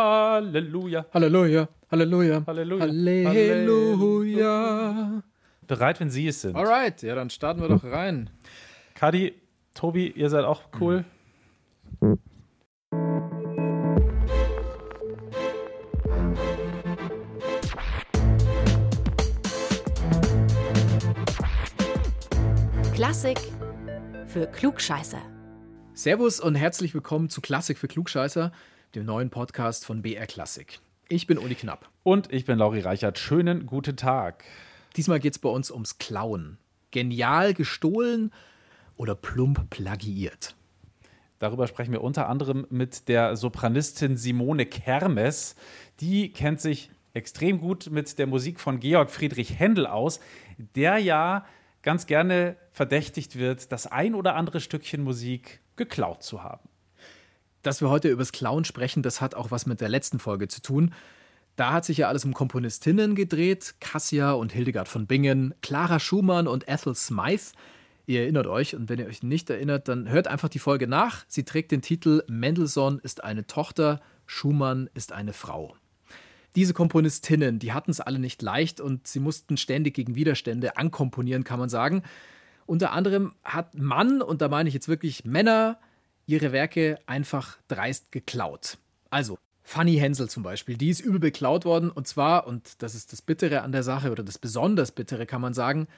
Halleluja. Halleluja, Halleluja, Halleluja. Halleluja. Bereit, wenn Sie es sind. Alright, ja, dann starten wir doch rein. Kadi, Tobi, ihr seid auch cool. Klassik für Klugscheißer. Servus und herzlich willkommen zu Klassik für Klugscheißer, dem neuen Podcast von BR Klassik. Ich bin Uli Knapp. Und ich bin Lauri Reichert. Schönen guten Tag. Diesmal geht es bei uns ums Klauen. Genial gestohlen oder plump plagiiert. Darüber sprechen wir unter anderem mit der Sopranistin Simone Kermes. Die kennt sich extrem gut mit der Musik von Georg Friedrich Händel aus, der ja ganz gerne verdächtigt wird, das ein oder andere Stückchen Musik geklaut zu haben. Dass wir heute übers Klauen sprechen, das hat auch was mit der letzten Folge zu tun. Da hat sich ja alles um Komponistinnen gedreht. Cassia und Hildegard von Bingen, Clara Schumann und Ethel Smythe. Ihr erinnert euch, und wenn ihr euch nicht erinnert, dann hört einfach die Folge nach. Sie trägt den Titel Mendelssohn ist eine Tochter, Schumann ist eine Frau. Diese Komponistinnen, die hatten es alle nicht leicht und sie mussten ständig gegen Widerstände ankomponieren, kann man sagen. Unter anderem hat Mann, und da meine ich jetzt wirklich Männer, ihre Werke einfach dreist geklaut. Also, Fanny Hensel zum Beispiel, die ist übel beklaut worden und zwar, und das ist das Bittere an der Sache oder das besonders Bittere kann man sagen,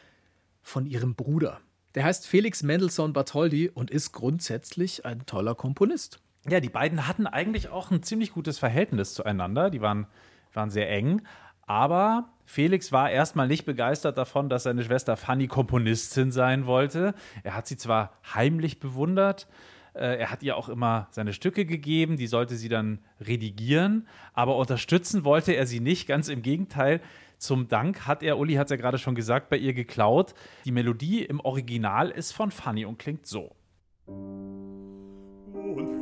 von ihrem Bruder. Der heißt Felix Mendelssohn Bartholdy und ist grundsätzlich ein toller Komponist. Ja, die beiden hatten eigentlich auch ein ziemlich gutes Verhältnis zueinander. Die waren, waren sehr eng. Aber Felix war erstmal nicht begeistert davon, dass seine Schwester Fanny Komponistin sein wollte. Er hat sie zwar heimlich bewundert, er hat ihr auch immer seine Stücke gegeben, die sollte sie dann redigieren, aber unterstützen wollte er sie nicht, ganz im Gegenteil. Zum Dank hat er, Uli hat es ja gerade schon gesagt, bei ihr geklaut. Die Melodie im Original ist von Fanny und klingt so. Und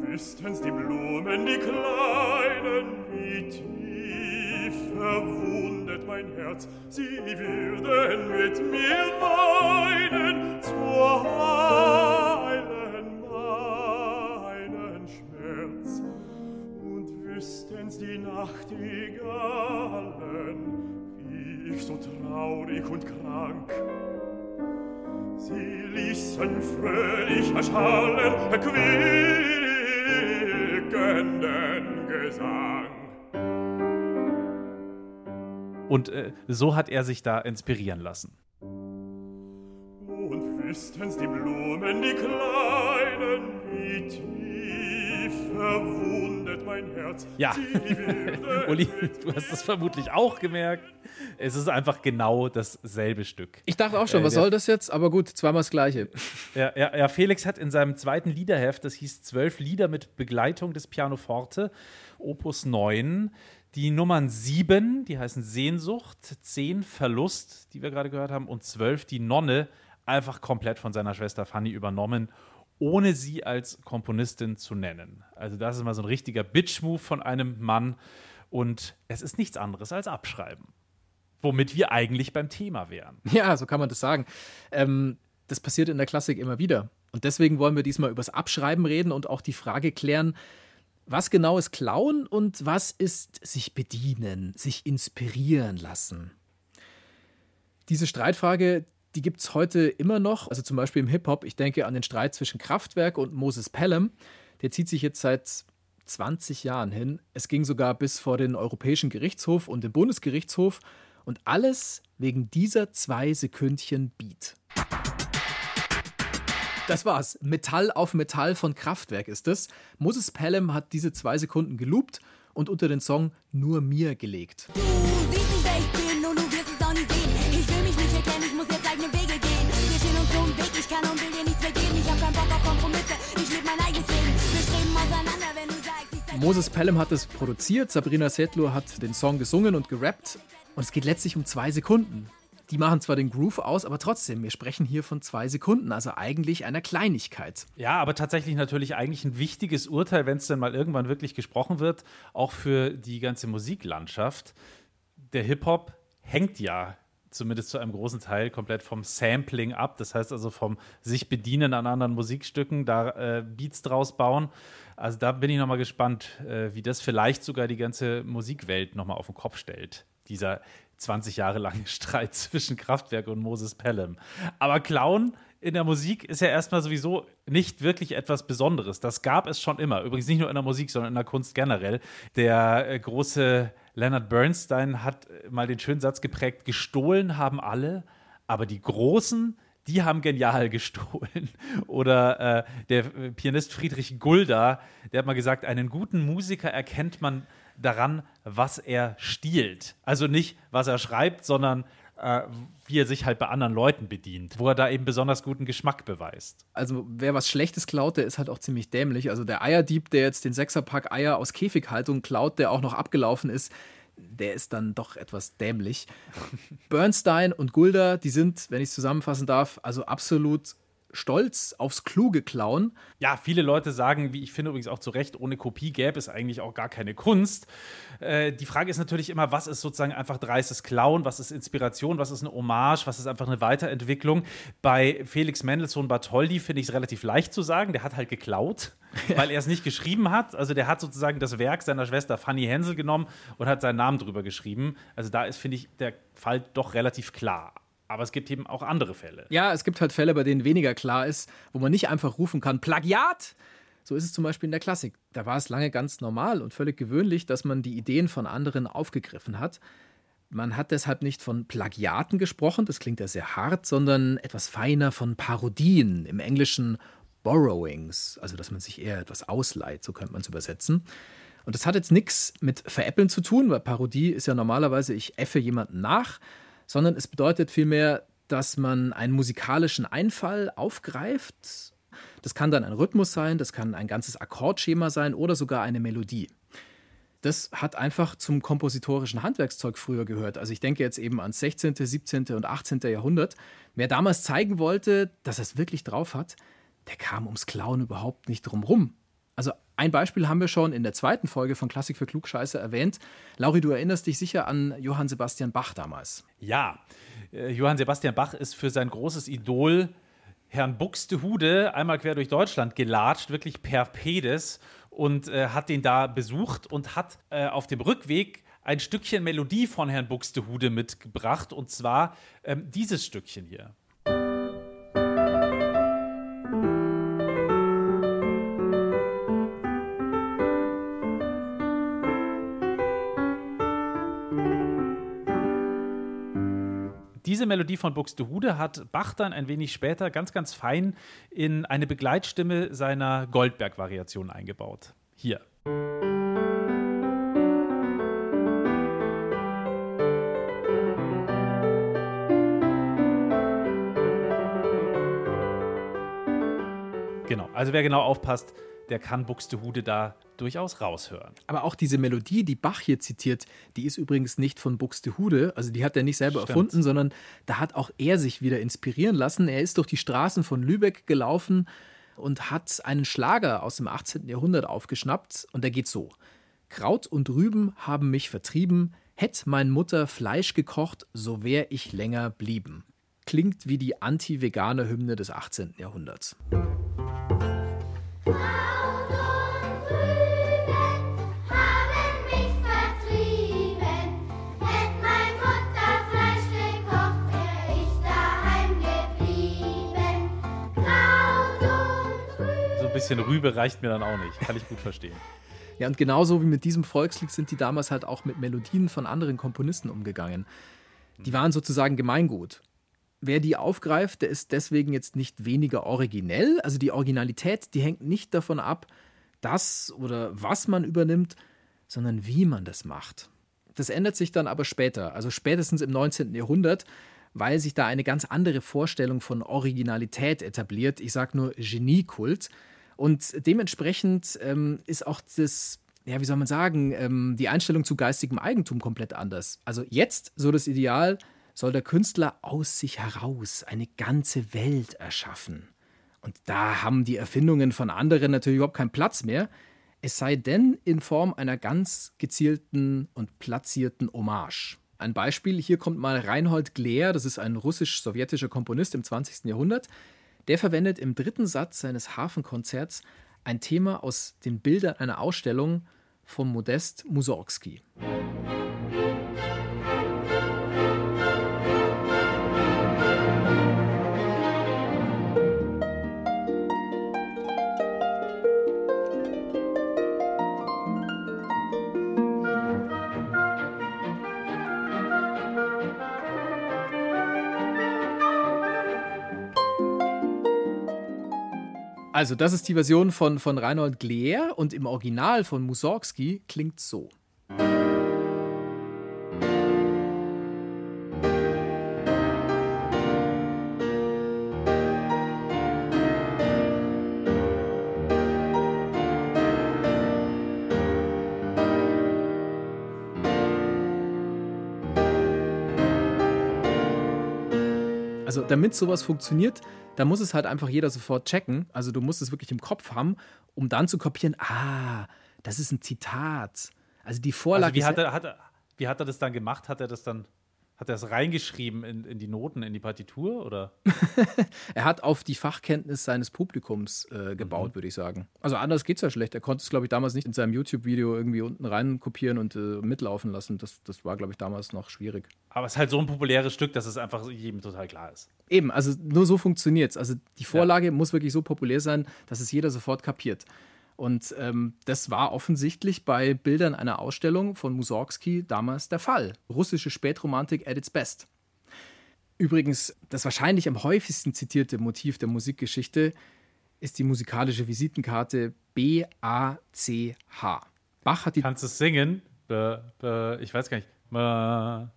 wüssten's die Blumen, die kleinen, wie tief verwundet mein Herz, sie würden mit mir weinen zur heilen Und wüssten's die Nachtigallen, wie ich so traurig und krank Sie ließen fröhlich erschallen erquickenden Gesang. Und äh, so hat er sich da inspirieren lassen. Und wüssten's die Blumen, die kleinen, wie tief. Ja, Sie würden Uli, mit du hast es vermutlich auch gemerkt. Es ist einfach genau dasselbe Stück. Ich dachte auch schon, Äh, was soll das jetzt? Aber gut, zweimal das Gleiche. Ja, ja, ja, Felix hat in seinem zweiten Liederheft, das hieß Zwölf Lieder mit Begleitung des Pianoforte, Opus 9, die Nummern 7, die heißen Sehnsucht, 10 Verlust, die wir gerade gehört haben, und 12 die Nonne, einfach komplett von seiner Schwester Fanny übernommen, ohne sie als Komponistin zu nennen. Also das ist mal so ein richtiger Bitch-Move von einem Mann und es ist nichts anderes als Abschreiben. Womit wir eigentlich beim Thema wären. Ja, so kann man das sagen. Ähm, das passiert in der Klassik immer wieder. Und deswegen wollen wir diesmal übers Abschreiben reden und auch die Frage klären, was genau ist Klauen und was ist sich bedienen, sich inspirieren lassen. Diese Streitfrage, die gibt es heute immer noch. Also zum Beispiel im Hip-Hop. Ich denke an den Streit zwischen Kraftwerk und Moses Pelham. Der zieht sich jetzt seit 20 Jahren hin. Es ging sogar bis vor den Europäischen Gerichtshof und den Bundesgerichtshof. Und alles wegen dieser zwei Sekündchen Beat. Das war's. Metall auf Metall von Kraftwerk ist es. Moses Pelham hat diese zwei Sekunden geloopt und unter den Song Nur mir gelegt. Du Moses Pelham hat es produziert, Sabrina Settler hat den Song gesungen und gerappt. Und es geht letztlich um zwei Sekunden. Die machen zwar den Groove aus, aber trotzdem, wir sprechen hier von zwei Sekunden, also eigentlich einer Kleinigkeit. Ja, aber tatsächlich natürlich eigentlich ein wichtiges Urteil, wenn es dann mal irgendwann wirklich gesprochen wird, auch für die ganze Musiklandschaft. Der Hip-Hop hängt ja zumindest zu einem großen Teil komplett vom Sampling ab. Das heißt also vom sich bedienen an anderen Musikstücken, da äh, Beats draus bauen. Also da bin ich nochmal gespannt, äh, wie das vielleicht sogar die ganze Musikwelt nochmal auf den Kopf stellt. Dieser 20 Jahre lange Streit zwischen Kraftwerk und Moses Pelham. Aber Clown in der Musik ist ja erstmal sowieso nicht wirklich etwas Besonderes. Das gab es schon immer. Übrigens nicht nur in der Musik, sondern in der Kunst generell. Der äh, große Leonard Bernstein hat äh, mal den schönen Satz geprägt: Gestohlen haben alle, aber die Großen, die haben genial gestohlen. Oder äh, der äh, Pianist Friedrich Gulda, der hat mal gesagt: Einen guten Musiker erkennt man daran, was er stiehlt. Also nicht, was er schreibt, sondern äh, wie er sich halt bei anderen Leuten bedient, wo er da eben besonders guten Geschmack beweist. Also wer was Schlechtes klaut, der ist halt auch ziemlich dämlich. Also der Eierdieb, der jetzt den Sechserpack Eier aus Käfighaltung klaut, der auch noch abgelaufen ist, der ist dann doch etwas dämlich. Bernstein und Gulda, die sind, wenn ich es zusammenfassen darf, also absolut stolz aufs kluge Klauen. Ja, viele Leute sagen, wie ich finde übrigens auch zu Recht, ohne Kopie gäbe es eigentlich auch gar keine Kunst. Äh, die Frage ist natürlich immer, was ist sozusagen einfach dreistes Klauen, was ist Inspiration, was ist eine Hommage, was ist einfach eine Weiterentwicklung. Bei Felix Mendelssohn Bartholdy finde ich es relativ leicht zu sagen, der hat halt geklaut. weil er es nicht geschrieben hat. Also der hat sozusagen das Werk seiner Schwester Fanny Hensel genommen und hat seinen Namen drüber geschrieben. Also da ist, finde ich, der Fall doch relativ klar. Aber es gibt eben auch andere Fälle. Ja, es gibt halt Fälle, bei denen weniger klar ist, wo man nicht einfach rufen kann, Plagiat! So ist es zum Beispiel in der Klassik. Da war es lange ganz normal und völlig gewöhnlich, dass man die Ideen von anderen aufgegriffen hat. Man hat deshalb nicht von Plagiaten gesprochen, das klingt ja sehr hart, sondern etwas feiner von Parodien, im Englischen Borrowings, also dass man sich eher etwas ausleiht, so könnte man es übersetzen. Und das hat jetzt nichts mit Veräppeln zu tun, weil Parodie ist ja normalerweise, ich äffe jemanden nach sondern es bedeutet vielmehr, dass man einen musikalischen Einfall aufgreift. Das kann dann ein Rhythmus sein, das kann ein ganzes Akkordschema sein oder sogar eine Melodie. Das hat einfach zum kompositorischen Handwerkszeug früher gehört. Also ich denke jetzt eben ans 16., 17. und 18. Jahrhundert. Wer damals zeigen wollte, dass er es wirklich drauf hat, der kam ums Klauen überhaupt nicht drum rum. Also ein Beispiel haben wir schon in der zweiten Folge von Klassik für Klugscheiße erwähnt. Lauri, du erinnerst dich sicher an Johann Sebastian Bach damals. Ja, äh, Johann Sebastian Bach ist für sein großes Idol Herrn Buxtehude einmal quer durch Deutschland gelatscht, wirklich per Pedes und äh, hat den da besucht und hat äh, auf dem Rückweg ein Stückchen Melodie von Herrn Buxtehude mitgebracht und zwar ähm, dieses Stückchen hier. Melodie von Buxtehude hat Bach dann ein wenig später ganz, ganz fein in eine Begleitstimme seiner Goldberg-Variation eingebaut. Hier. Genau, also wer genau aufpasst, der kann Buxtehude da durchaus raushören. Aber auch diese Melodie, die Bach hier zitiert, die ist übrigens nicht von Buxtehude. Also die hat er nicht selber Stimmt. erfunden, sondern da hat auch er sich wieder inspirieren lassen. Er ist durch die Straßen von Lübeck gelaufen und hat einen Schlager aus dem 18. Jahrhundert aufgeschnappt und der geht so. Kraut und Rüben haben mich vertrieben, hätt mein Mutter Fleisch gekocht, so wär ich länger blieben. Klingt wie die anti-vegane Hymne des 18. Jahrhunderts. Bisschen Rübe reicht mir dann auch nicht. Kann ich gut verstehen. Ja, und genauso wie mit diesem Volkslied sind die damals halt auch mit Melodien von anderen Komponisten umgegangen. Die waren sozusagen Gemeingut. Wer die aufgreift, der ist deswegen jetzt nicht weniger originell. Also die Originalität, die hängt nicht davon ab, das oder was man übernimmt, sondern wie man das macht. Das ändert sich dann aber später, also spätestens im 19. Jahrhundert, weil sich da eine ganz andere Vorstellung von Originalität etabliert. Ich sage nur Geniekult. Und dementsprechend ähm, ist auch das, ja, wie soll man sagen, ähm, die Einstellung zu geistigem Eigentum komplett anders. Also jetzt, so das Ideal, soll der Künstler aus sich heraus eine ganze Welt erschaffen. Und da haben die Erfindungen von anderen natürlich überhaupt keinen Platz mehr. Es sei denn in Form einer ganz gezielten und platzierten Hommage. Ein Beispiel, hier kommt mal Reinhold Gleer, das ist ein russisch-sowjetischer Komponist im 20. Jahrhundert. Der verwendet im dritten Satz seines Hafenkonzerts ein Thema aus den Bildern einer Ausstellung von Modest Mussorgsky. Also, das ist die Version von, von Reinhold Gleer und im Original von Mussorgsky klingt so. Also damit sowas funktioniert, da muss es halt einfach jeder sofort checken. Also du musst es wirklich im Kopf haben, um dann zu kopieren, ah, das ist ein Zitat. Also die Vorlage. Also wie, ist hat er, hat er, wie hat er das dann gemacht? Hat er das dann hat er das reingeschrieben in, in die Noten, in die Partitur? Oder? er hat auf die Fachkenntnis seines Publikums äh, gebaut, Mhm. würde ich sagen. Also anders geht's ja schlecht. Er konnte es, glaube ich, damals nicht in seinem YouTube-Video irgendwie unten rein kopieren und äh, mitlaufen lassen. Das, das war, glaube ich, damals noch schwierig. Aber es ist halt so ein populäres Stück, dass es einfach jedem total klar ist. Eben, also nur so funktioniert's. Also die Vorlage muss wirklich so populär sein, dass es jeder sofort kapiert. Und ähm, das war offensichtlich bei Bildern einer Ausstellung von Mussorgsky damals der Fall. Russische Spätromantik at its best. Übrigens, das wahrscheinlich am häufigsten zitierte Motiv der Musikgeschichte ist die musikalische Visitenkarte B-A-C-H. Bach hat die Kannst du es singen? Be, be, ich weiß gar nicht. A,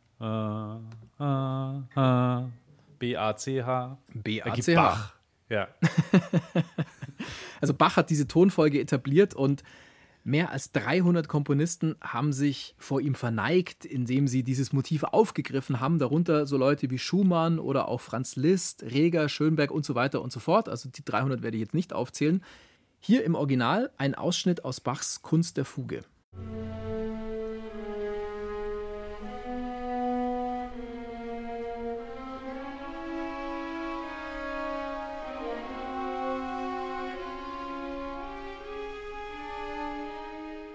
B-A-C-H. B-A-C-H. Bach. Ja. Also Bach hat diese Tonfolge etabliert und mehr als 300 Komponisten haben sich vor ihm verneigt, indem sie dieses Motiv aufgegriffen haben, darunter so Leute wie Schumann oder auch Franz Liszt, Reger, Schönberg und so weiter und so fort. Also die 300 werde ich jetzt nicht aufzählen. Hier im Original ein Ausschnitt aus Bachs Kunst der Fuge.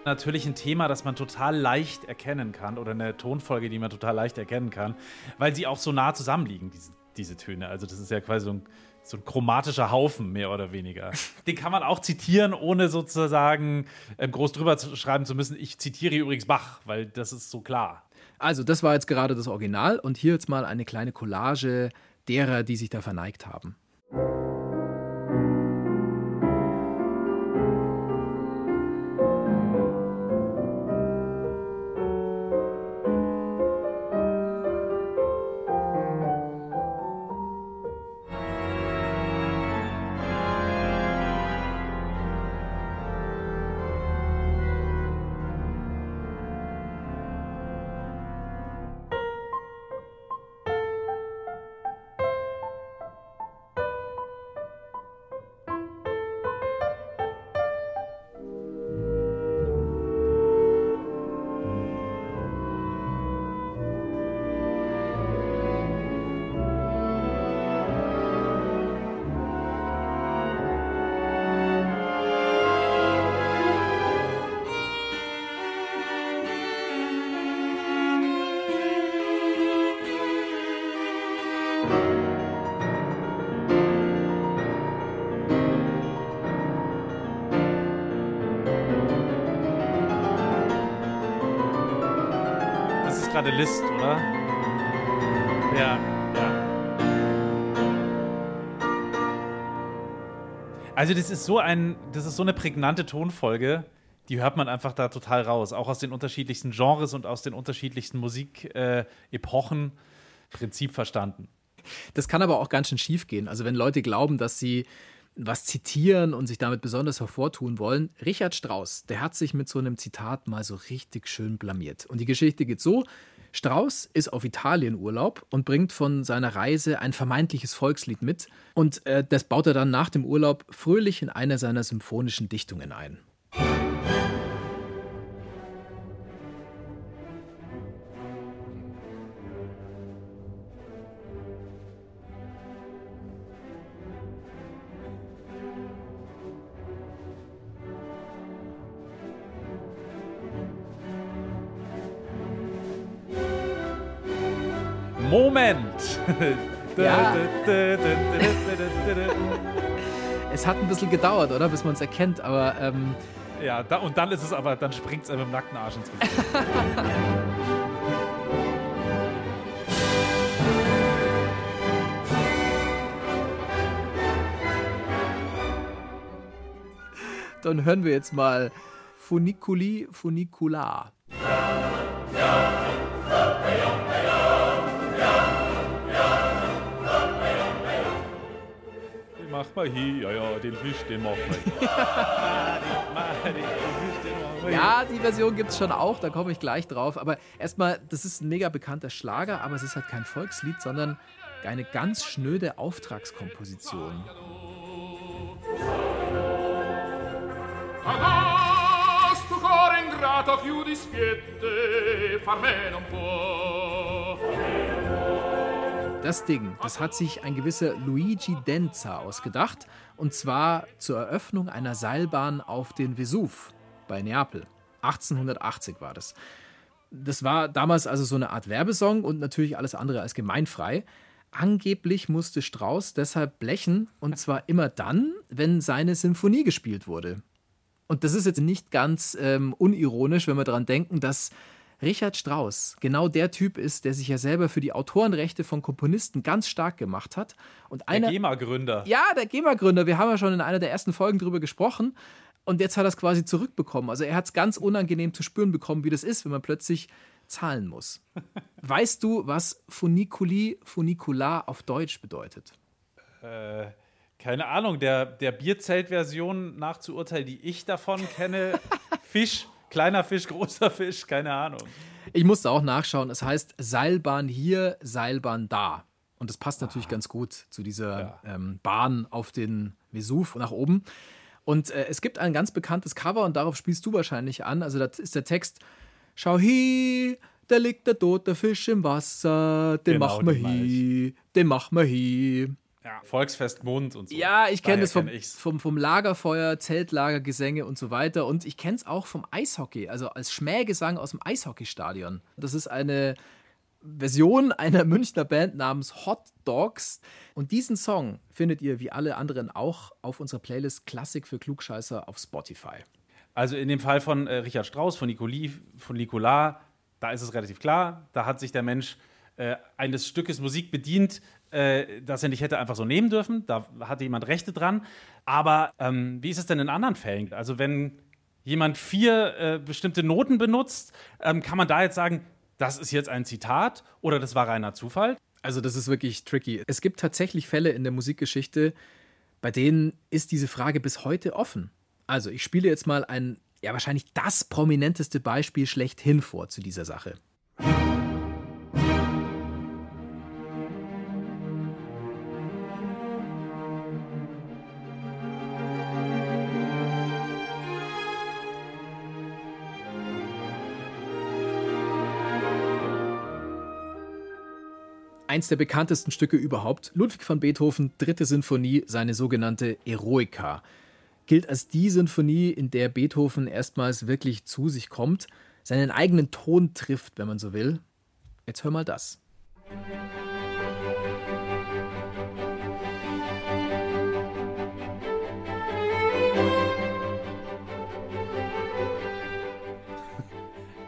Natürlich ein Thema, das man total leicht erkennen kann oder eine Tonfolge, die man total leicht erkennen kann, weil sie auch so nah zusammenliegen, diese, diese Töne. Also das ist ja quasi so ein, so ein chromatischer Haufen, mehr oder weniger. Den kann man auch zitieren, ohne sozusagen ähm, groß drüber zu schreiben zu müssen. Ich zitiere übrigens Bach, weil das ist so klar. Also das war jetzt gerade das Original und hier jetzt mal eine kleine Collage derer, die sich da verneigt haben. Gerade List, oder? Ja, ja. Also das ist so ein, das ist so eine prägnante Tonfolge, die hört man einfach da total raus, auch aus den unterschiedlichsten Genres und aus den unterschiedlichsten Musikepochen. Epochen. Prinzip verstanden. Das kann aber auch ganz schön schief gehen. Also wenn Leute glauben, dass sie was zitieren und sich damit besonders hervortun wollen. Richard Strauss, der hat sich mit so einem Zitat mal so richtig schön blamiert. Und die Geschichte geht so. Strauss ist auf Italienurlaub und bringt von seiner Reise ein vermeintliches Volkslied mit. Und äh, das baut er dann nach dem Urlaub fröhlich in eine seiner symphonischen Dichtungen ein. Ja. Es hat ein bisschen gedauert, oder? Bis man es erkennt, aber ähm, Ja, da, und dann ist es aber, dann springt es einem im nackten Arsch ins Gesicht. dann hören wir jetzt mal Funiculi Funicular. Ja, ja, den Fisch, den mach mal hier. Den mach- den Fisch, den mach mal hier. Ja, die Version gibt es schon auch, da komme ich gleich drauf. Aber erstmal, das ist ein mega bekannter Schlager, aber es ist halt kein Volkslied, sondern eine ganz schnöde Auftragskomposition. Agosto ingrato chiudi spiette far me non può Das Ding, das hat sich ein gewisser Luigi Denza ausgedacht, und zwar zur Eröffnung einer Seilbahn auf den Vesuv bei Neapel. 1880 war das. Das war damals also so eine Art Werbesong und natürlich alles andere als gemeinfrei. Angeblich musste Strauss deshalb blechen, und zwar immer dann, wenn seine Symphonie gespielt wurde. Und das ist jetzt nicht ganz ähm, unironisch, wenn wir daran denken, dass Richard Strauss genau der Typ ist, der sich ja selber für die Autorenrechte von Komponisten ganz stark gemacht hat. Und Der einer, GEMA-Gründer. ja, der GEMA-Gründer, wir haben ja schon in einer der ersten Folgen drüber gesprochen. Und jetzt hat er es quasi zurückbekommen. Also er hat es ganz unangenehm zu spüren bekommen, wie das ist, wenn man plötzlich zahlen muss. weißt du, was Funiculi, Funicular auf Deutsch bedeutet? Äh, keine Ahnung, der, der Bierzelt-Version nach zu Urteil, die ich davon kenne, Fisch, kleiner Fisch, großer Fisch, keine Ahnung. Ich musste auch nachschauen. Es heißt Seilbahn hier, Seilbahn da. Und das passt natürlich ganz gut zu dieser ähm, Bahn auf den Vesuv nach oben. Und äh, es gibt ein ganz bekanntes Cover und darauf spielst du wahrscheinlich an. Also da ist der Text: Schau hier, da liegt der tote Fisch im Wasser, den Genau, machen wir hier, den machen wir hier. Ja, Volksfest Mund und so. Ja, ich kenne das vom, kenn vom, vom Lagerfeuer, Zeltlagergesänge und so weiter. Und ich kenne es auch vom Eishockey, also als Schmähgesang aus dem Eishockeystadion. Das ist eine Version einer Münchner Band namens Hot Dogs. Und diesen Song findet ihr wie alle anderen auch auf unserer Playlist Klassik für Klugscheißer auf Spotify. Also in dem Fall von äh, Richard Strauss, von Nicoli, von Nicolas, da ist es relativ klar, da hat sich der Mensch äh, eines Stückes Musik bedient, äh, das er nicht hätte einfach so nehmen dürfen. Da hatte jemand Rechte dran. Aber ähm, wie ist es denn in anderen Fällen? Also wenn jemand vier äh, bestimmte Noten benutzt, ähm, kann man da jetzt sagen, das ist jetzt ein Zitat oder das war reiner Zufall? Also das ist wirklich tricky. Es gibt tatsächlich Fälle in der Musikgeschichte, bei denen ist diese Frage bis heute offen. Also ich spiele jetzt mal ein, ja wahrscheinlich das prominenteste Beispiel schlechthin vor zu dieser Sache. Eins der bekanntesten Stücke überhaupt, Ludwig van Beethoven, dritte Sinfonie, seine sogenannte Eroica. Gilt als die Sinfonie, in der Beethoven erstmals wirklich zu sich kommt, seinen eigenen Ton trifft, wenn man so will. Jetzt hör mal das.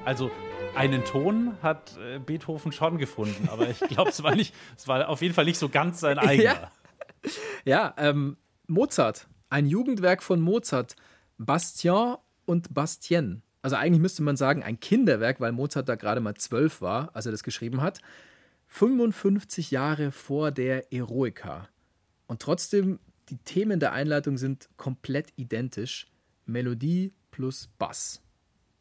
Also einen Ton hat äh, Beethoven schon gefunden, aber ich glaube, es war nicht, es war auf jeden Fall nicht so ganz sein eigener. Ja. Ja, ähm, Mozart, ein Jugendwerk von Mozart, Bastien und Bastien. Also eigentlich müsste man sagen, ein Kinderwerk, weil Mozart da gerade mal zwölf war, als er das geschrieben hat. 55 Jahre vor der Eroica. Und trotzdem, die Themen der Einleitung sind komplett identisch. Melodie plus Bass.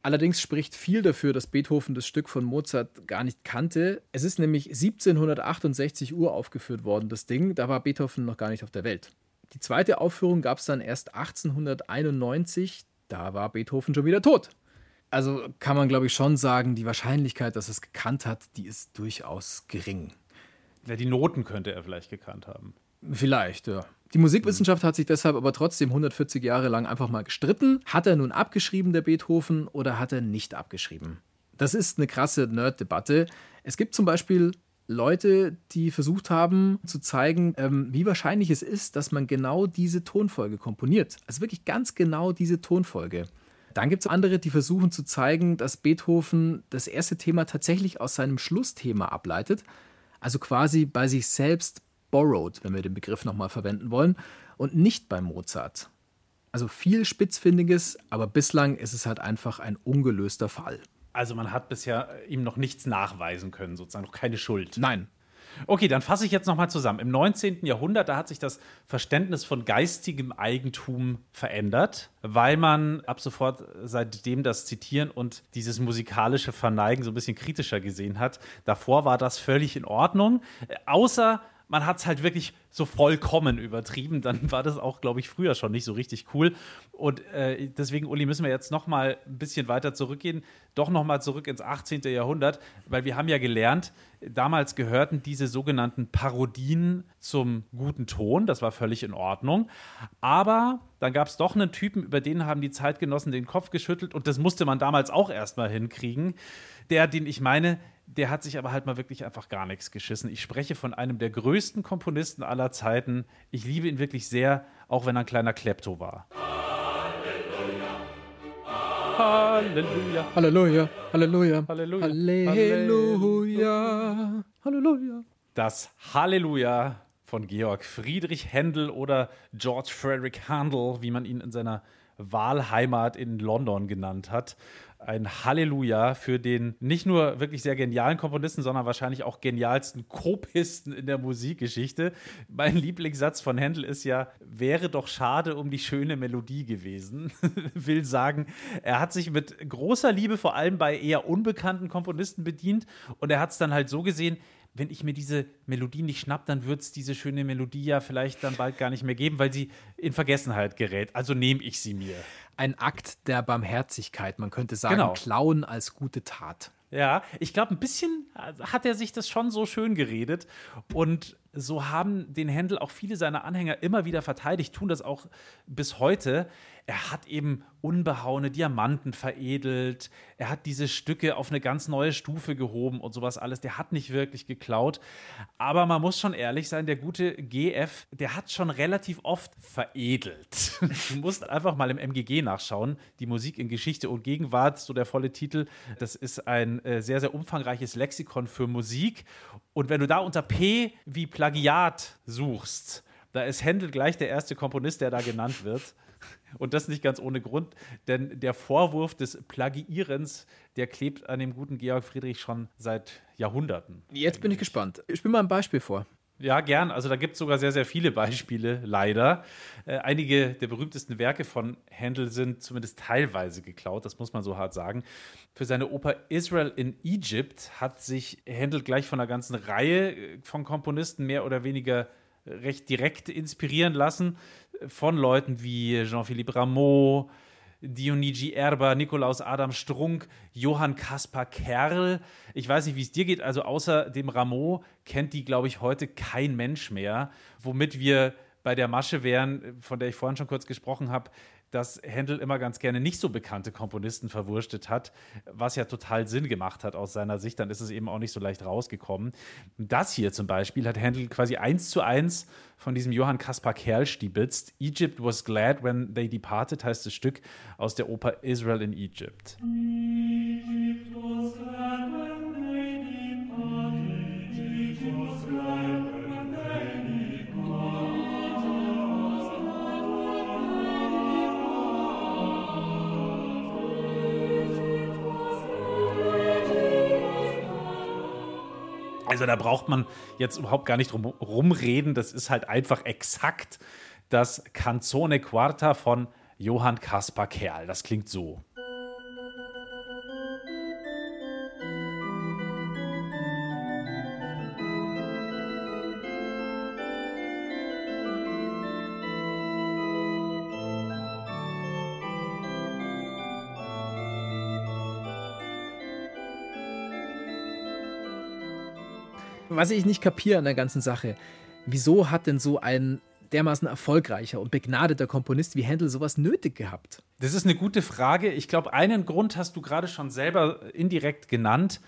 Allerdings spricht viel dafür, dass Beethoven das Stück von Mozart gar nicht kannte. Es ist nämlich 1768 Uhr aufgeführt worden, das Ding. Da war Beethoven noch gar nicht auf der Welt. Die zweite Aufführung gab es dann erst 1891. Da war Beethoven schon wieder tot. Also kann man, glaube ich, schon sagen, die Wahrscheinlichkeit, dass er es gekannt hat, die ist durchaus gering. Ja, die Noten könnte er vielleicht gekannt haben. Vielleicht, ja. Die Musikwissenschaft hat sich deshalb aber trotzdem 140 Jahre lang einfach mal gestritten. Hat er nun abgeschrieben, der Beethoven, oder hat er nicht abgeschrieben? Das ist eine krasse Nerd-Debatte. Es gibt zum Beispiel Leute, die versucht haben zu zeigen, ähm, wie wahrscheinlich es ist, dass man genau diese Tonfolge komponiert. Also wirklich ganz genau diese Tonfolge. Dann gibt es andere, die versuchen zu zeigen, dass Beethoven das erste Thema tatsächlich aus seinem Schlussthema ableitet. Also quasi bei sich selbst borrowed, wenn wir den Begriff nochmal verwenden wollen, und nicht bei Mozart. Also viel Spitzfindiges, aber bislang ist es halt einfach ein ungelöster Fall. Also man hat bisher ihm noch nichts nachweisen können, sozusagen noch keine Schuld. Nein. Okay, dann fasse ich jetzt nochmal zusammen. Im 19. Jahrhundert, da hat sich das Verständnis von geistigem Eigentum verändert, weil man ab sofort seitdem das Zitieren und dieses musikalische Verneigen so ein bisschen kritischer gesehen hat. Davor war das völlig in Ordnung, außer man hat es halt wirklich so vollkommen übertrieben. Dann war das auch, glaube ich, früher schon nicht so richtig cool. Und äh, deswegen, Uli, müssen wir jetzt noch mal ein bisschen weiter zurückgehen. Doch noch mal zurück ins 18. Jahrhundert, weil wir haben ja gelernt, damals gehörten diese sogenannten Parodien zum guten Ton. Das war völlig in Ordnung. Aber dann gab es doch einen Typen, über den haben die Zeitgenossen den Kopf geschüttelt. Und das musste man damals auch erstmal hinkriegen. Der, den ich meine, der hat sich aber halt mal wirklich einfach gar nichts geschissen. Ich spreche von einem der größten Komponisten aller Zeiten. Ich liebe ihn wirklich sehr, auch wenn er ein kleiner Klepto war. Halleluja. Halleluja. Halleluja. Halleluja. Halleluja. Halleluja. Das Halleluja von Georg Friedrich Händel oder George Frederick Handel, wie man ihn in seiner Wahlheimat in London genannt hat ein Halleluja für den nicht nur wirklich sehr genialen Komponisten, sondern wahrscheinlich auch genialsten Kopisten in der Musikgeschichte. Mein Lieblingssatz von Händel ist ja, wäre doch schade um die schöne Melodie gewesen. Will sagen, er hat sich mit großer Liebe vor allem bei eher unbekannten Komponisten bedient und er hat es dann halt so gesehen, wenn ich mir diese Melodie nicht schnapp, dann wird es diese schöne Melodie ja vielleicht dann bald gar nicht mehr geben, weil sie in Vergessenheit gerät. Also nehme ich sie mir. Ein Akt der Barmherzigkeit, man könnte sagen, Genau. Klauen als gute Tat. Ja, ich glaube, ein bisschen hat er sich das schon so schön geredet. Und so haben den Händel auch viele seiner Anhänger immer wieder verteidigt, tun das auch bis heute. Er hat eben unbehauene Diamanten veredelt. Er hat diese Stücke auf eine ganz neue Stufe gehoben und sowas alles. Der hat nicht wirklich geklaut. Aber man muss schon ehrlich sein, der gute GF, der hat schon relativ oft veredelt. Du musst einfach mal im MGG nachschauen. Die Musik in Geschichte und Gegenwart, so der volle Titel. Das ist ein äh, sehr, sehr umfangreiches Lexikon für Musik. Und wenn du da unter P wie Plagiat suchst, da ist Händel gleich der erste Komponist, der da genannt wird. Und das nicht ganz ohne Grund, denn der Vorwurf des Plagiierens, der klebt an dem guten Georg Friedrich schon seit Jahrhunderten. Jetzt bin ich gespannt. Ich spiele mal ein Beispiel vor. Ja, gern. Also da gibt es sogar sehr, sehr viele Beispiele, leider. Äh, einige der berühmtesten Werke von Händel sind zumindest teilweise geklaut, das muss man so hart sagen. Für seine Oper Israel in Egypt hat sich Händel gleich von einer ganzen Reihe äh, von Komponisten mehr oder weniger recht direkt inspirieren lassen. Von Leuten wie Jean-Philippe Rameau, Dionigi Erber, Nikolaus Adam Strunk, Johann Kaspar Kerl. Ich weiß nicht, wie es dir geht. Also außer dem Rameau kennt die, glaube ich, heute kein Mensch mehr. Womit wir bei der Masche wären, von der ich vorhin schon kurz gesprochen habe, dass Händel immer ganz gerne nicht so bekannte Komponisten verwurstet hat, was ja total Sinn gemacht hat aus seiner Sicht. Dann ist es eben auch nicht so leicht rausgekommen. Das hier zum Beispiel hat Händel quasi eins zu eins von diesem Johann Kaspar Kerl stibitzt. Egypt was glad when they departed heißt das Stück aus der Oper Israel in Egypt. Also da braucht man jetzt überhaupt gar nicht drum rumreden. Das ist halt einfach exakt das Canzone Quarta von Johann Kaspar Kerl. Das klingt so. Was ich nicht kapiere an der ganzen Sache, wieso hat denn so ein dermaßen erfolgreicher und begnadeter Komponist wie Händel sowas nötig gehabt? Das ist eine gute Frage. Ich glaube, einen Grund hast du gerade schon selber indirekt genannt.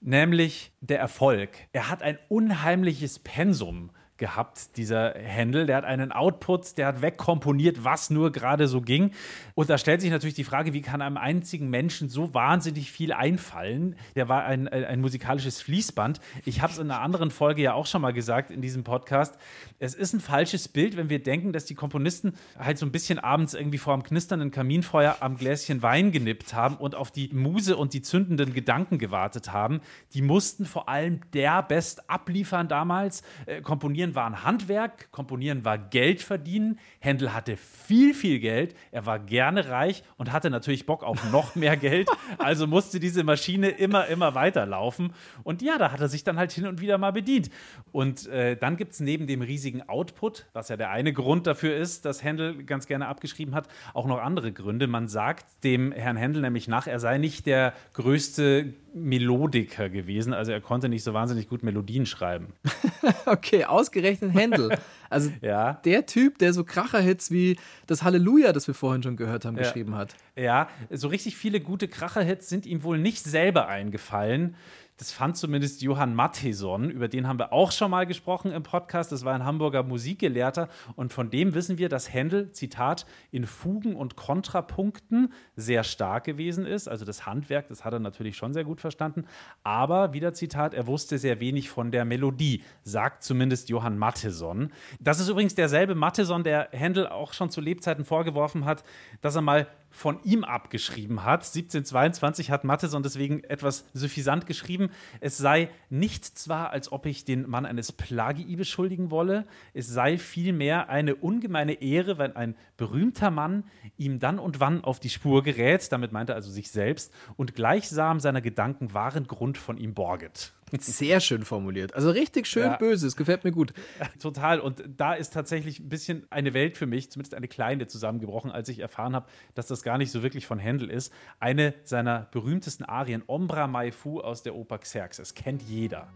nämlich der Erfolg. Er hat ein unheimliches Pensum gehabt, dieser Händel. Der hat einen Output, der hat wegkomponiert, was nur gerade so ging. Und da stellt sich natürlich die Frage, wie kann einem einzigen Menschen so wahnsinnig viel einfallen? Der war ein, ein, musikalisches Fließband. Ich habe es in einer anderen Folge ja auch schon mal gesagt in diesem Podcast. Es ist ein falsches Bild, wenn wir denken, dass die Komponisten halt so ein bisschen abends irgendwie vor einem knisternden Kaminfeuer am Gläschen Wein genippt haben und auf die Muse und die zündenden Gedanken gewartet haben. Die mussten vor allem der Best abliefern damals. Äh, komponieren war ein Handwerk, komponieren war Geld verdienen. Händel hatte viel, viel Geld. Er war gerne reich und hatte natürlich Bock auf noch mehr Geld. Also musste diese Maschine immer, immer weiterlaufen. Und ja, da hat er sich dann halt hin und wieder mal bedient. Und äh, dann gibt es neben dem riesigen Output, was ja der eine Grund dafür ist, dass Händel ganz gerne abgeschrieben hat, auch noch andere Gründe. Man sagt dem Herrn Händel nämlich nach, er sei nicht der größte Melodiker gewesen. Also er konnte nicht so wahnsinnig gut Melodien schreiben. okay, ausgerechnet Händel. Also Ja. der Typ, der so Kracherhits wie das Halleluja, das wir vorhin schon gehört haben, Ja. geschrieben hat. Ja, so richtig viele gute Kracher-Hits sind ihm wohl nicht selber eingefallen. Das fand zumindest Johann Matheson, über den haben wir auch schon mal gesprochen im Podcast. Das war ein Hamburger Musikgelehrter und von dem wissen wir, dass Händel, Zitat, in Fugen und Kontrapunkten sehr stark gewesen ist. Also das Handwerk, das hat er natürlich schon sehr gut verstanden. Aber, wieder Zitat, er wusste sehr wenig von der Melodie, sagt zumindest Johann Matheson. Das ist übrigens derselbe Matheson, der Händel auch schon zu Lebzeiten vorgeworfen hat, dass er mal von ihm abgeschrieben hat. 1722 hat Matheson deswegen etwas suffisant geschrieben. Es sei nicht zwar, als ob ich den Mann eines Plagii beschuldigen wolle, es sei vielmehr eine ungemeine Ehre, wenn ein berühmter Mann ihm dann und wann auf die Spur gerät, damit meint er also sich selbst, und gleichsam seiner Gedanken wahren Grund von ihm borget. Sehr schön formuliert. Also richtig schön Ja. böse. Es gefällt mir gut. Total. Und da ist tatsächlich ein bisschen eine Welt für mich, zumindest eine kleine, zusammengebrochen, als ich erfahren habe, dass das gar nicht so wirklich von Händel ist. Eine seiner berühmtesten Arien, Ombra Mai Fu aus der Oper Xerxes, kennt jeder.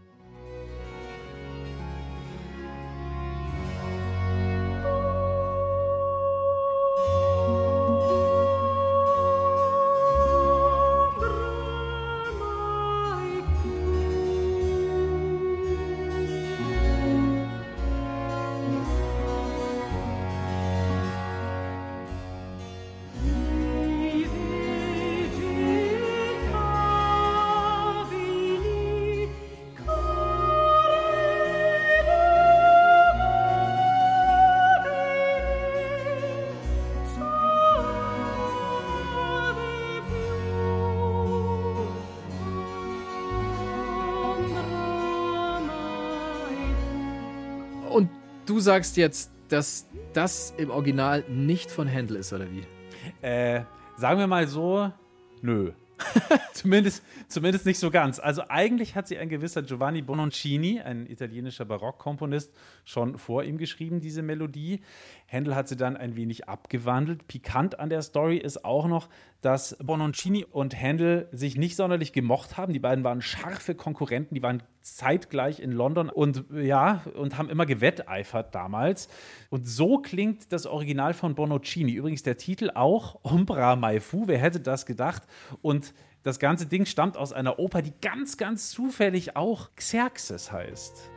Du sagst jetzt, dass das im Original nicht von Händel ist, oder wie? Äh, sagen wir mal so, nö. zumindest, zumindest nicht so ganz. Also eigentlich hat sie ein gewisser Giovanni Bononcini, ein italienischer Barockkomponist, schon vor ihm geschrieben, diese Melodie. Händel hat sie dann ein wenig abgewandelt. Pikant an der Story ist auch noch, dass Bononcini und Händel sich nicht sonderlich gemocht haben. Die beiden waren scharfe Konkurrenten, die waren zeitgleich in London und ja, und haben immer gewetteifert damals. Und so klingt das Original von Bononcini. Übrigens der Titel auch Ombra Mai Fu, wer hätte das gedacht? Und das ganze Ding stammt aus einer Oper, die ganz, ganz zufällig auch Xerxes heißt.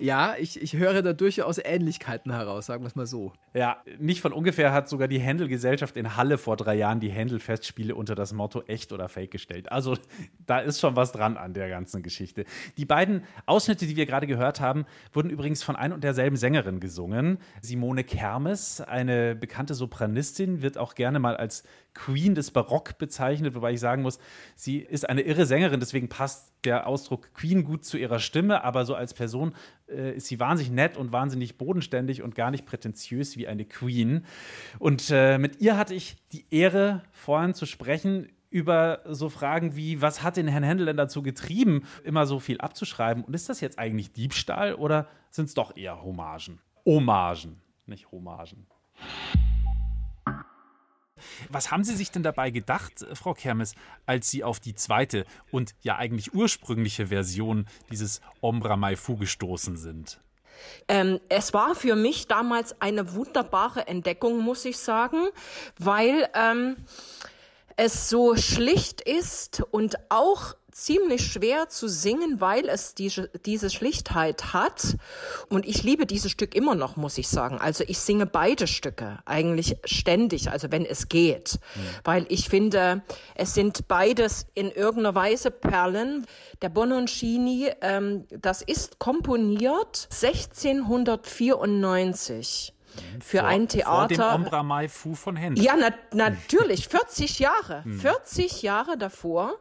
Ja, ich, ich höre da durchaus Ähnlichkeiten heraus, sagen wir es mal so. Ja, nicht von ungefähr hat sogar die Händel-Gesellschaft in Halle vor drei Jahren die Händel-Festspiele unter das Motto echt oder fake gestellt. Also da ist schon was dran an der ganzen Geschichte. Die beiden Ausschnitte, die wir gerade gehört haben, wurden übrigens von ein und derselben Sängerin gesungen. Simone Kermes, eine bekannte Sopranistin, wird auch gerne mal als Queen des Barock bezeichnet, wobei ich sagen muss, sie ist eine irre Sängerin, deswegen passt der Ausdruck Queen gut zu ihrer Stimme, aber so als Person äh, ist sie wahnsinnig nett und wahnsinnig bodenständig und gar nicht prätentiös wie eine Queen. Und äh, mit ihr hatte ich die Ehre, vorhin zu sprechen über so Fragen wie, was hat den Herrn Händel denn dazu getrieben, immer so viel abzuschreiben? Und ist das jetzt eigentlich Diebstahl oder sind es doch eher Hommagen? Hommagen, nicht Hommagen. Was haben Sie sich denn dabei gedacht, Frau Kermes, als Sie auf die zweite und ja eigentlich ursprüngliche Version dieses Ombra Mai Fu gestoßen sind? Ähm, es war für mich damals eine wunderbare Entdeckung, muss ich sagen, weil ähm, es so schlicht ist und auch ziemlich schwer zu singen, weil es diese, diese Schlichtheit hat. Und ich liebe dieses Stück immer noch, muss ich sagen. Also ich singe beide Stücke eigentlich ständig, also wenn es geht. Mhm. Weil ich finde, es sind beides in irgendeiner Weise Perlen. Der Bononcini, ähm, das ist komponiert 1694 für vor, ein Theater. Vor dem Ombra Mai Fu von Händel. Ja, na, natürlich, 40 Jahre. 40 hm. Jahre davor.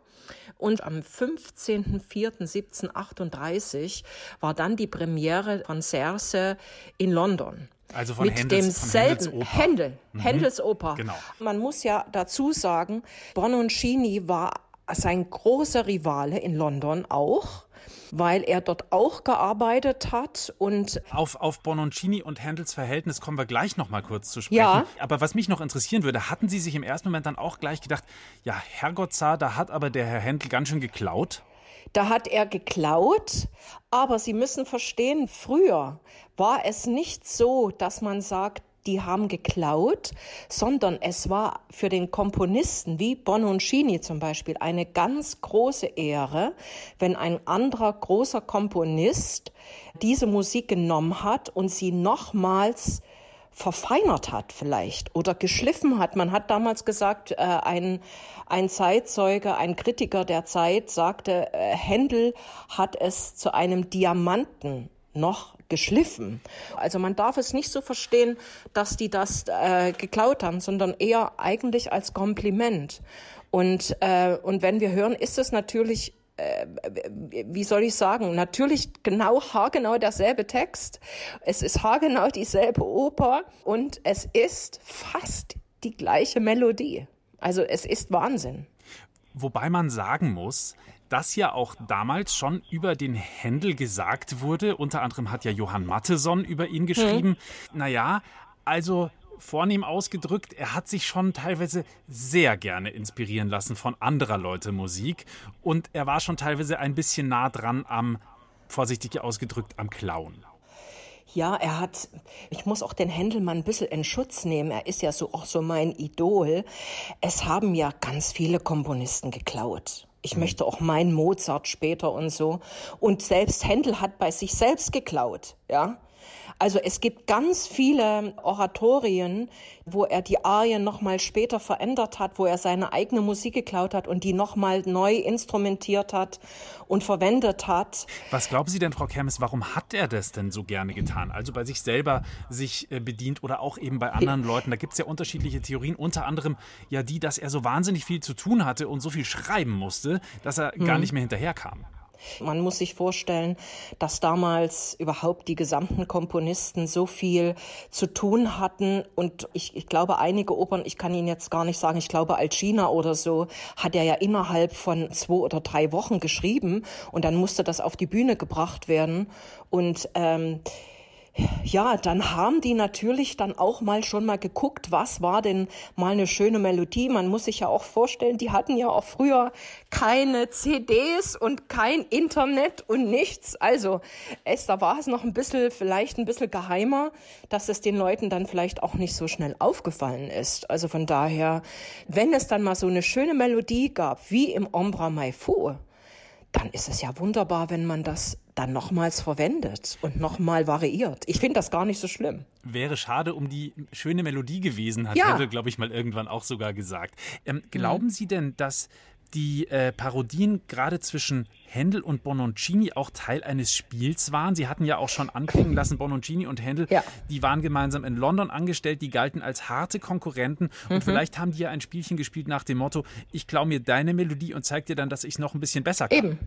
Und am 15.04.1738 war dann die Premiere von Cerce in London. Also von mit Händels, demselben von Händels Händel, mhm. Händels Oper. Genau. Man muss ja dazu sagen, Bononcini war sein großer Rivale in London auch weil er dort auch gearbeitet hat und auf, auf Bononcini und Händels Verhältnis kommen wir gleich noch mal kurz zu sprechen. Ja. Aber was mich noch interessieren würde, hatten Sie sich im ersten Moment dann auch gleich gedacht, ja, Herrgott sah, da hat aber der Herr Händel ganz schön geklaut? Da hat er geklaut, aber Sie müssen verstehen, früher war es nicht so, dass man sagt, die haben geklaut, sondern es war für den Komponisten wie Bononcini zum Beispiel eine ganz große Ehre, wenn ein anderer großer Komponist diese Musik genommen hat und sie nochmals verfeinert hat vielleicht oder geschliffen hat. Man hat damals gesagt, äh, ein, ein Zeitzeuge, ein Kritiker der Zeit sagte, äh, Händel hat es zu einem Diamanten noch geschliffen. Also man darf es nicht so verstehen, dass die das äh, geklaut haben, sondern eher eigentlich als Kompliment. Und, äh, und wenn wir hören, ist es natürlich äh, wie soll ich sagen, natürlich genau haargenau derselbe Text. Es ist haargenau dieselbe Oper und es ist fast die gleiche Melodie. Also es ist Wahnsinn. Wobei man sagen muss, dass ja auch damals schon über den Händel gesagt wurde. Unter anderem hat ja Johann Matteson über ihn geschrieben. Hm. Naja, also vornehm ausgedrückt, er hat sich schon teilweise sehr gerne inspirieren lassen von anderer Leute Musik und er war schon teilweise ein bisschen nah dran am, vorsichtig ausgedrückt, am Clown. Ja, er hat, ich muss auch den Händel mal ein bisschen in Schutz nehmen. Er ist ja so auch so mein Idol. Es haben ja ganz viele Komponisten geklaut. Ich mhm. möchte auch meinen Mozart später und so. Und selbst Händel hat bei sich selbst geklaut, ja. Also es gibt ganz viele Oratorien, wo er die Arien nochmal später verändert hat, wo er seine eigene Musik geklaut hat und die nochmal neu instrumentiert hat und verwendet hat. Was glauben Sie denn, Frau Kermes, warum hat er das denn so gerne getan? Also bei sich selber sich äh, bedient oder auch eben bei anderen Leuten. Da gibt es ja unterschiedliche Theorien, unter anderem ja die, dass er so wahnsinnig viel zu tun hatte und so viel schreiben musste, dass er gar Hm. nicht mehr hinterherkam. Man muss sich vorstellen, dass damals überhaupt die gesamten Komponisten so viel zu tun hatten. Und ich, ich glaube, einige Opern, ich kann Ihnen jetzt gar nicht sagen, ich glaube, Alcina oder so, hat er ja innerhalb von zwei oder drei Wochen geschrieben. Und dann musste das auf die Bühne gebracht werden. Und ähm, ja, dann haben die natürlich dann auch mal schon mal geguckt, was war denn mal eine schöne Melodie. Man muss sich ja auch vorstellen, die hatten ja auch früher keine CDs und kein Internet und nichts. Also es, da war es noch ein bisschen, vielleicht ein bisschen geheimer, dass es den Leuten dann vielleicht auch nicht so schnell aufgefallen ist. Also von daher, wenn es dann mal so eine schöne Melodie gab, wie im Ombra Mai Fu, dann ist es ja wunderbar, wenn man das dann nochmals verwendet und nochmal variiert. Ich finde das gar nicht so schlimm. Wäre schade um die schöne Melodie gewesen, hat Ja. Glaube ich, mal irgendwann auch sogar gesagt. Ähm, glauben Sie denn, dass die äh, Parodien gerade zwischen Händel und Bononcini auch Teil eines Spiels waren? Sie hatten ja auch schon anklingen lassen, Bononcini und Händel, Ja. die waren gemeinsam in London angestellt, die galten als harte Konkurrenten Mhm. und vielleicht haben die ja ein Spielchen gespielt nach dem Motto, ich klaue mir deine Melodie und zeig dir dann, dass ich es noch ein bisschen besser kann. Eben.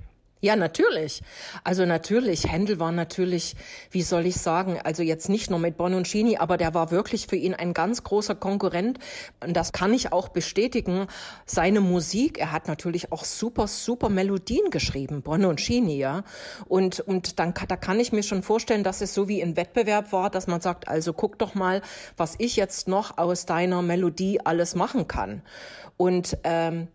Ja, natürlich. Also natürlich, Händel war natürlich, wie soll ich sagen, also jetzt nicht nur mit Bononcini, aber der war wirklich für ihn ein ganz großer Konkurrent. Und das kann ich auch bestätigen. Seine Musik, er hat natürlich auch super, super Melodien geschrieben, Bononcini, ja. Und, und dann, da kann ich mir schon vorstellen, dass es so wie ein Wettbewerb war, dass man sagt, also guck doch mal, was ich jetzt noch aus deiner Melodie alles machen kann. Und, ähm,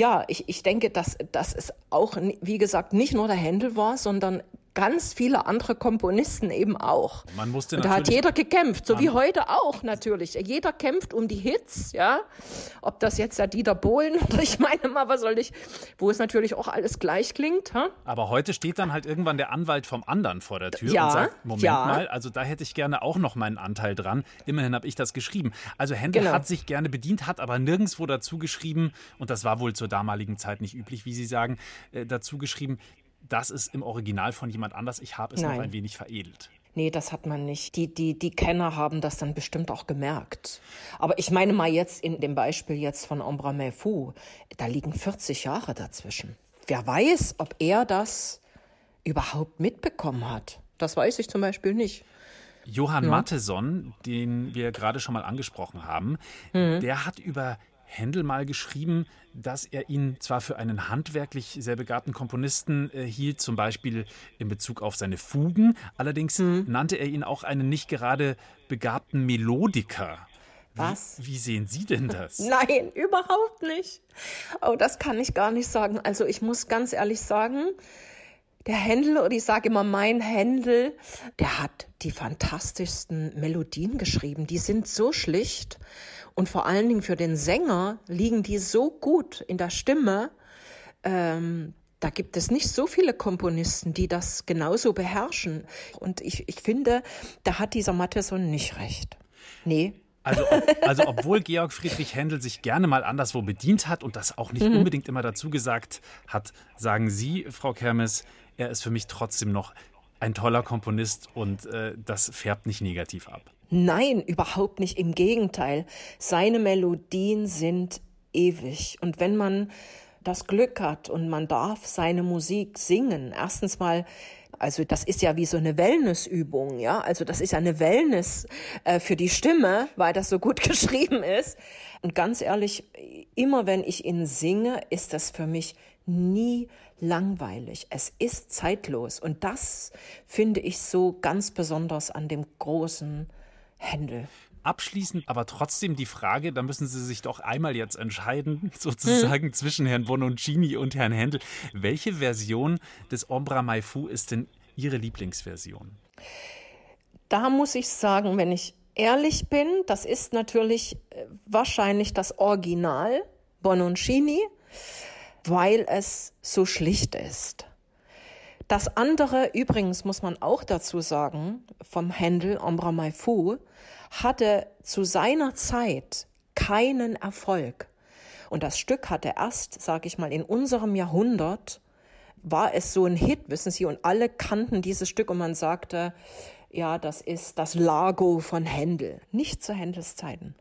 ja, ich, ich denke, dass, dass es auch, wie gesagt, nicht nur der Händel war, sondern ganz viele andere Komponisten eben auch. Man musste und da hat jeder gekämpft, so wie heute auch natürlich. Jeder kämpft um die Hits, ja. Ob das jetzt der Dieter Bohlen oder ich meine mal, was soll ich, wo es natürlich auch alles gleich klingt. Ha? Aber heute steht dann halt irgendwann der Anwalt vom anderen vor der Tür ja, und sagt, Moment ja. mal, also da hätte ich gerne auch noch meinen Anteil dran. Immerhin habe ich das geschrieben. Also Händel Genau. hat sich gerne bedient, hat aber nirgendwo dazu geschrieben, und das war wohl zur damaligen Zeit nicht üblich, wie Sie sagen, äh, dazu geschrieben, das ist im Original von jemand anders, ich habe es noch Nein. ein wenig veredelt. Nee, das hat man nicht. Die, die, die Kenner haben das dann bestimmt auch gemerkt. Aber ich meine mal jetzt in dem Beispiel jetzt von Ombra Fu, da liegen 40 Jahre dazwischen. Wer weiß, ob er das überhaupt mitbekommen hat. Das weiß ich zum Beispiel nicht. Johann Matteson, den wir gerade schon mal angesprochen haben, Mhm. der hat über Händel mal geschrieben, dass er ihn zwar für einen handwerklich sehr begabten Komponisten äh, hielt, zum Beispiel in Bezug auf seine Fugen, allerdings Mhm. nannte er ihn auch einen nicht gerade begabten Melodiker. Was? Wie sehen Sie denn das? Nein, überhaupt nicht. Oh, das kann ich gar nicht sagen. Also ich muss ganz ehrlich sagen, der Händel, oder ich sage immer mein Händel, der hat die fantastischsten Melodien geschrieben. Die sind so schlicht und vor allen Dingen für den Sänger liegen die so gut in der Stimme. Ähm, da gibt es nicht so viele Komponisten, die das genauso beherrschen. Und ich, ich finde, da hat dieser Matheson nicht recht. Nee, Also, ob, also obwohl Georg Friedrich Händel sich gerne mal anderswo bedient hat und das auch nicht Mhm. unbedingt immer dazu gesagt hat, sagen Sie, Frau Kermes, er ist für mich trotzdem noch ein toller Komponist und äh, das färbt nicht negativ ab. Nein, überhaupt nicht. Im Gegenteil. Seine Melodien sind ewig. Und wenn man das Glück hat und man darf seine Musik singen, erstens mal, also das ist ja wie so eine Wellnessübung, ja. Also das ist ja eine Wellness äh, für die Stimme, weil das so gut geschrieben ist. Und ganz ehrlich, immer wenn ich ihn singe, ist das für mich nie langweilig. Es ist zeitlos. Und das finde ich so ganz besonders an dem großen Händel. Abschließend aber trotzdem die Frage, da müssen Sie sich doch einmal jetzt entscheiden, sozusagen zwischen Herrn Bononcini und Herrn Händel. Welche Version des Ombra Mai Fu ist denn Ihre Lieblingsversion? Da muss ich sagen, wenn ich ehrlich bin, das ist natürlich äh, wahrscheinlich das Original Bononcini, weil es so schlicht ist. Das andere, übrigens muss man auch dazu sagen, vom Händel Ombra Mai Fu, hatte zu seiner Zeit keinen Erfolg. Und das Stück hatte erst, sage ich mal, in unserem Jahrhundert, war es so ein Hit, wissen Sie, und alle kannten dieses Stück und man sagte, ja, das ist das Lago von Händel. Nicht zu Händels Zeiten.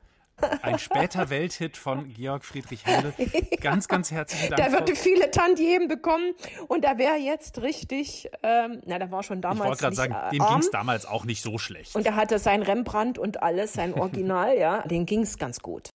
Ein später Welthit von Georg Friedrich Händel. Ganz, ganz herzlichen Dank. Der würde viele Tantiemen bekommen und der wäre jetzt richtig, ähm, na, der war schon ich damals wollte gerade sagen, äh, dem ging es damals auch nicht so schlecht. Und er hatte sein Rembrandt und alles, sein Original, ja, den ging's ganz gut.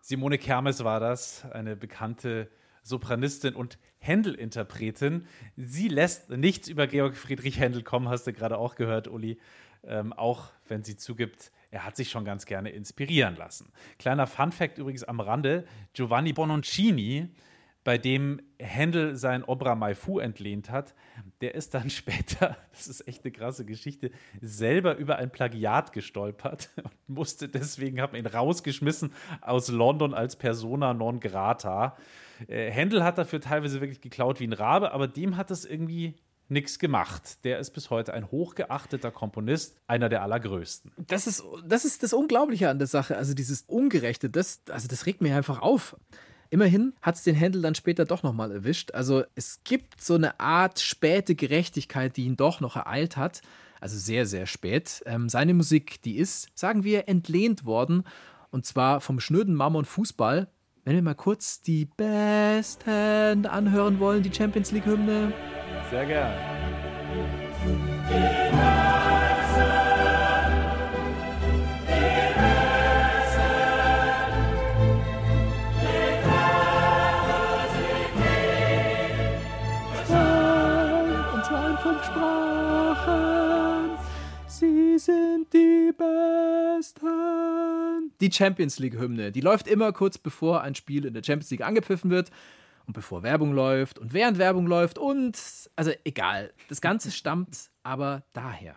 Simone Kermes war das, eine bekannte Sopranistin und Händel-Interpretin. Sie lässt nichts über Georg Friedrich Händel kommen, hast du gerade auch gehört, Uli. Ähm, auch wenn sie zugibt, er hat sich schon ganz gerne inspirieren lassen. Kleiner Fun-Fact übrigens am Rande: Giovanni Bononcini, bei dem Händel sein Obra Mai Fu entlehnt hat, der ist dann später, das ist echt eine krasse Geschichte, selber über ein Plagiat gestolpert und musste deswegen, haben ihn rausgeschmissen aus London als Persona non grata. Äh, Händel hat dafür teilweise wirklich geklaut wie ein Rabe, aber dem hat es irgendwie nichts gemacht. Der ist bis heute ein hochgeachteter Komponist, einer der allergrößten. Das ist, das ist das Unglaubliche an der Sache. Also dieses Ungerechte, das, also das regt mir einfach auf. Immerhin hat es den Händel dann später doch nochmal erwischt. Also es gibt so eine Art späte Gerechtigkeit, die ihn doch noch ereilt hat. Also sehr, sehr spät. Ähm, seine Musik, die ist, sagen wir, entlehnt worden. Und zwar vom schnöden Mammon Fußball. wenn wir mal kurz die Best Hand anhören wollen, die Champions League-Hymne. Sehr gern. Die. Die Champions League-Hymne, die läuft immer kurz bevor ein Spiel in der Champions League angepfiffen wird und bevor Werbung läuft und während Werbung läuft und, also egal, das Ganze stammt aber daher.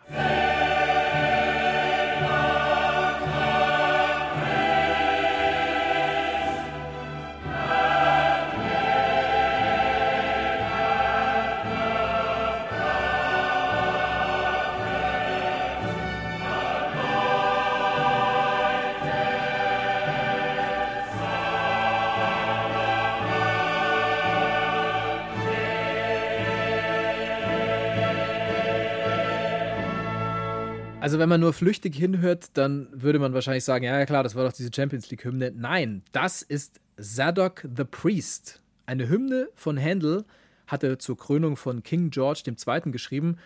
Also wenn man nur flüchtig hinhört, dann würde man wahrscheinlich sagen, ja, klar, das war doch diese Champions League-Hymne. Nein, das ist Zadok the Priest. Eine Hymne von Handel hat er zur Krönung von King George II. geschrieben.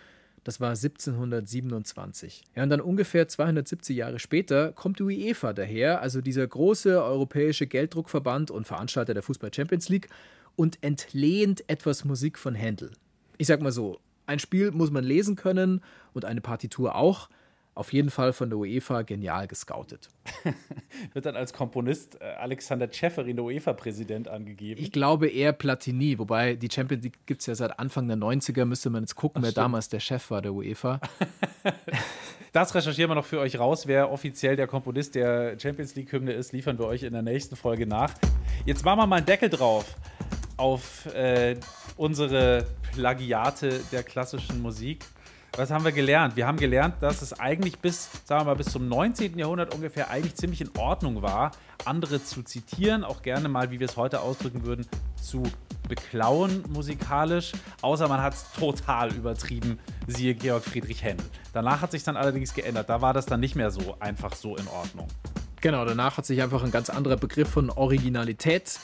Das war 1727. Ja, und dann ungefähr 270 Jahre später kommt die UEFA daher, also dieser große europäische Gelddruckverband und Veranstalter der Fußball Champions League, und entlehnt etwas Musik von Handel. Ich sag mal so, ein Spiel muss man lesen können und eine Partitur auch. Auf jeden Fall von der UEFA genial gescoutet. Wird dann als Komponist äh, Alexander Schäferin, der UEFA-Präsident, angegeben. Ich glaube eher Platini, wobei die Champions League gibt es ja seit Anfang der 90er, müsste man jetzt gucken, wer damals der Chef war der UEFA. Das recherchieren wir noch für euch raus. Wer offiziell der Komponist der Champions League-Hymne ist, liefern wir euch in der nächsten Folge nach. Jetzt machen wir mal einen Deckel drauf auf äh, unsere Plagiate der klassischen Musik. Was haben wir gelernt? Wir haben gelernt, dass es eigentlich bis, sagen wir mal, bis zum 19. Jahrhundert ungefähr eigentlich ziemlich in Ordnung war, andere zu zitieren, auch gerne mal, wie wir es heute ausdrücken würden, zu beklauen musikalisch, außer man hat es total übertrieben, siehe Georg Friedrich Händel. Danach hat sich dann allerdings geändert, da war das dann nicht mehr so einfach so in Ordnung. Genau, danach hat sich einfach ein ganz anderer Begriff von Originalität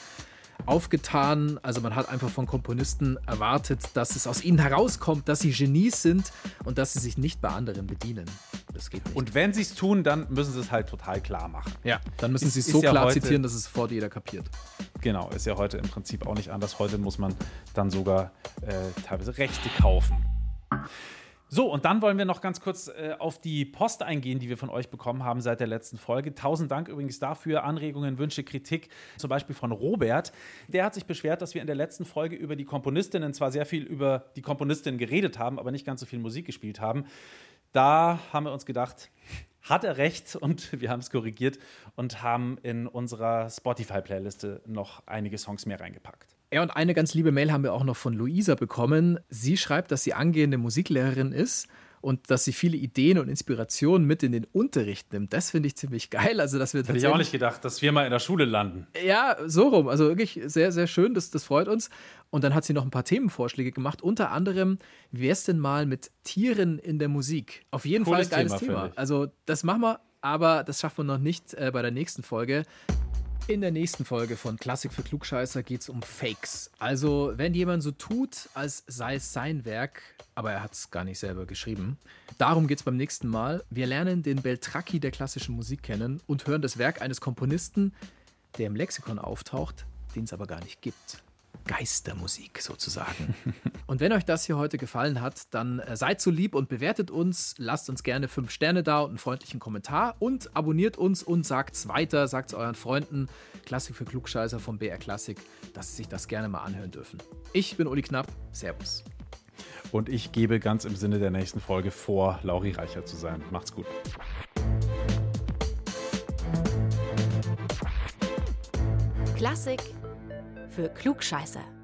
aufgetan. Also man hat einfach von Komponisten erwartet, dass es aus ihnen herauskommt, dass sie Genies sind und dass sie sich nicht bei anderen bedienen. Das geht nicht. Und wenn sie es tun, dann müssen sie es halt total klar machen. ja, dann müssen sie es so ja klar zitieren, dass es sofort jeder kapiert. Genau, ist ja heute im Prinzip auch nicht anders. Heute muss man dann sogar äh, teilweise Rechte kaufen. So, und dann wollen wir noch ganz kurz äh, auf die Post eingehen, die wir von euch bekommen haben seit der letzten Folge. Tausend Dank übrigens dafür. Anregungen, Wünsche, Kritik, zum Beispiel von Robert. Der hat sich beschwert, dass wir in der letzten Folge über die Komponistinnen zwar sehr viel über die Komponistinnen geredet haben, aber nicht ganz so viel Musik gespielt haben. Da haben wir uns gedacht, hat er recht und wir haben es korrigiert und haben in unserer Spotify-Playliste noch einige Songs mehr reingepackt. Ja, und eine ganz liebe Mail haben wir auch noch von Luisa bekommen. Sie schreibt, dass sie angehende Musiklehrerin ist und dass sie viele Ideen und Inspirationen mit in den Unterricht nimmt. Das finde ich ziemlich geil. Also, dass wir Hätte ich auch nicht gedacht, dass wir mal in der Schule landen. Ja, so rum. Also wirklich sehr, sehr schön. Das, das freut uns. Und dann hat sie noch ein paar Themenvorschläge gemacht. Unter anderem, wie wäre es denn mal mit Tieren in der Musik? Auf jeden Cooles Fall geiles Thema, Thema. Also das machen wir, aber das schaffen wir noch nicht äh, bei der nächsten Folge. In der nächsten Folge von Klassik für Klugscheißer geht es um Fakes. Also, wenn jemand so tut, als sei es sein Werk, aber er hat es gar nicht selber geschrieben. Darum geht es beim nächsten Mal. Wir lernen den Beltracchi der klassischen Musik kennen und hören das Werk eines Komponisten, der im Lexikon auftaucht, den es aber gar nicht gibt. Geistermusik sozusagen. und wenn euch das hier heute gefallen hat, dann äh, seid so lieb und bewertet uns, lasst uns gerne fünf Sterne da und einen freundlichen Kommentar und abonniert uns und sagt's weiter, sagt's euren Freunden. Klassik für Klugscheißer vom BR Klassik, dass sie sich das gerne mal anhören dürfen. Ich bin Uli Knapp, Servus. Und ich gebe ganz im Sinne der nächsten Folge vor, Lauri Reicher zu sein. Macht's gut. Klassik für Klugscheißer.